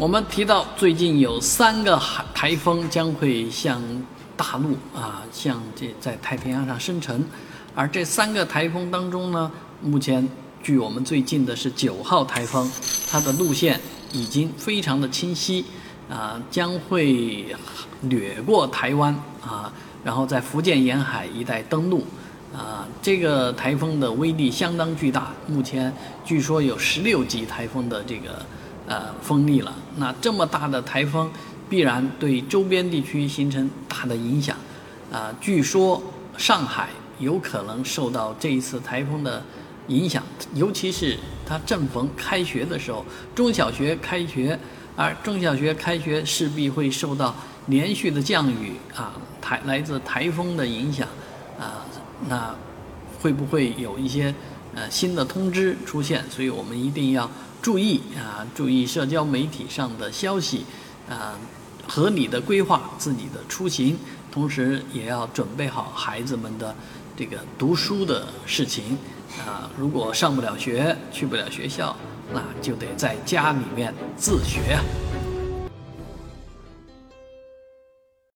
我们提到最近有三个海台风将会向大陆啊，向这在太平洋上生成，而这三个台风当中呢，目前距我们最近的是九号台风，它的路线已经非常的清晰啊，将会掠过台湾啊，然后在福建沿海一带登陆啊，这个台风的威力相当巨大，目前据说有十六级台风的这个。呃，风力了。那这么大的台风，必然对周边地区形成大的影响。啊，据说上海有可能受到这一次台风的影响，尤其是它正逢开学的时候，中小学开学，而中小学开学势必会受到连续的降雨啊，台来自台风的影响啊，那会不会有一些呃新的通知出现？所以我们一定要。注意啊，注意社交媒体上的消息，啊，合理的规划自己的出行，同时也要准备好孩子们的这个读书的事情，啊，如果上不了学，去不了学校，那就得在家里面自学。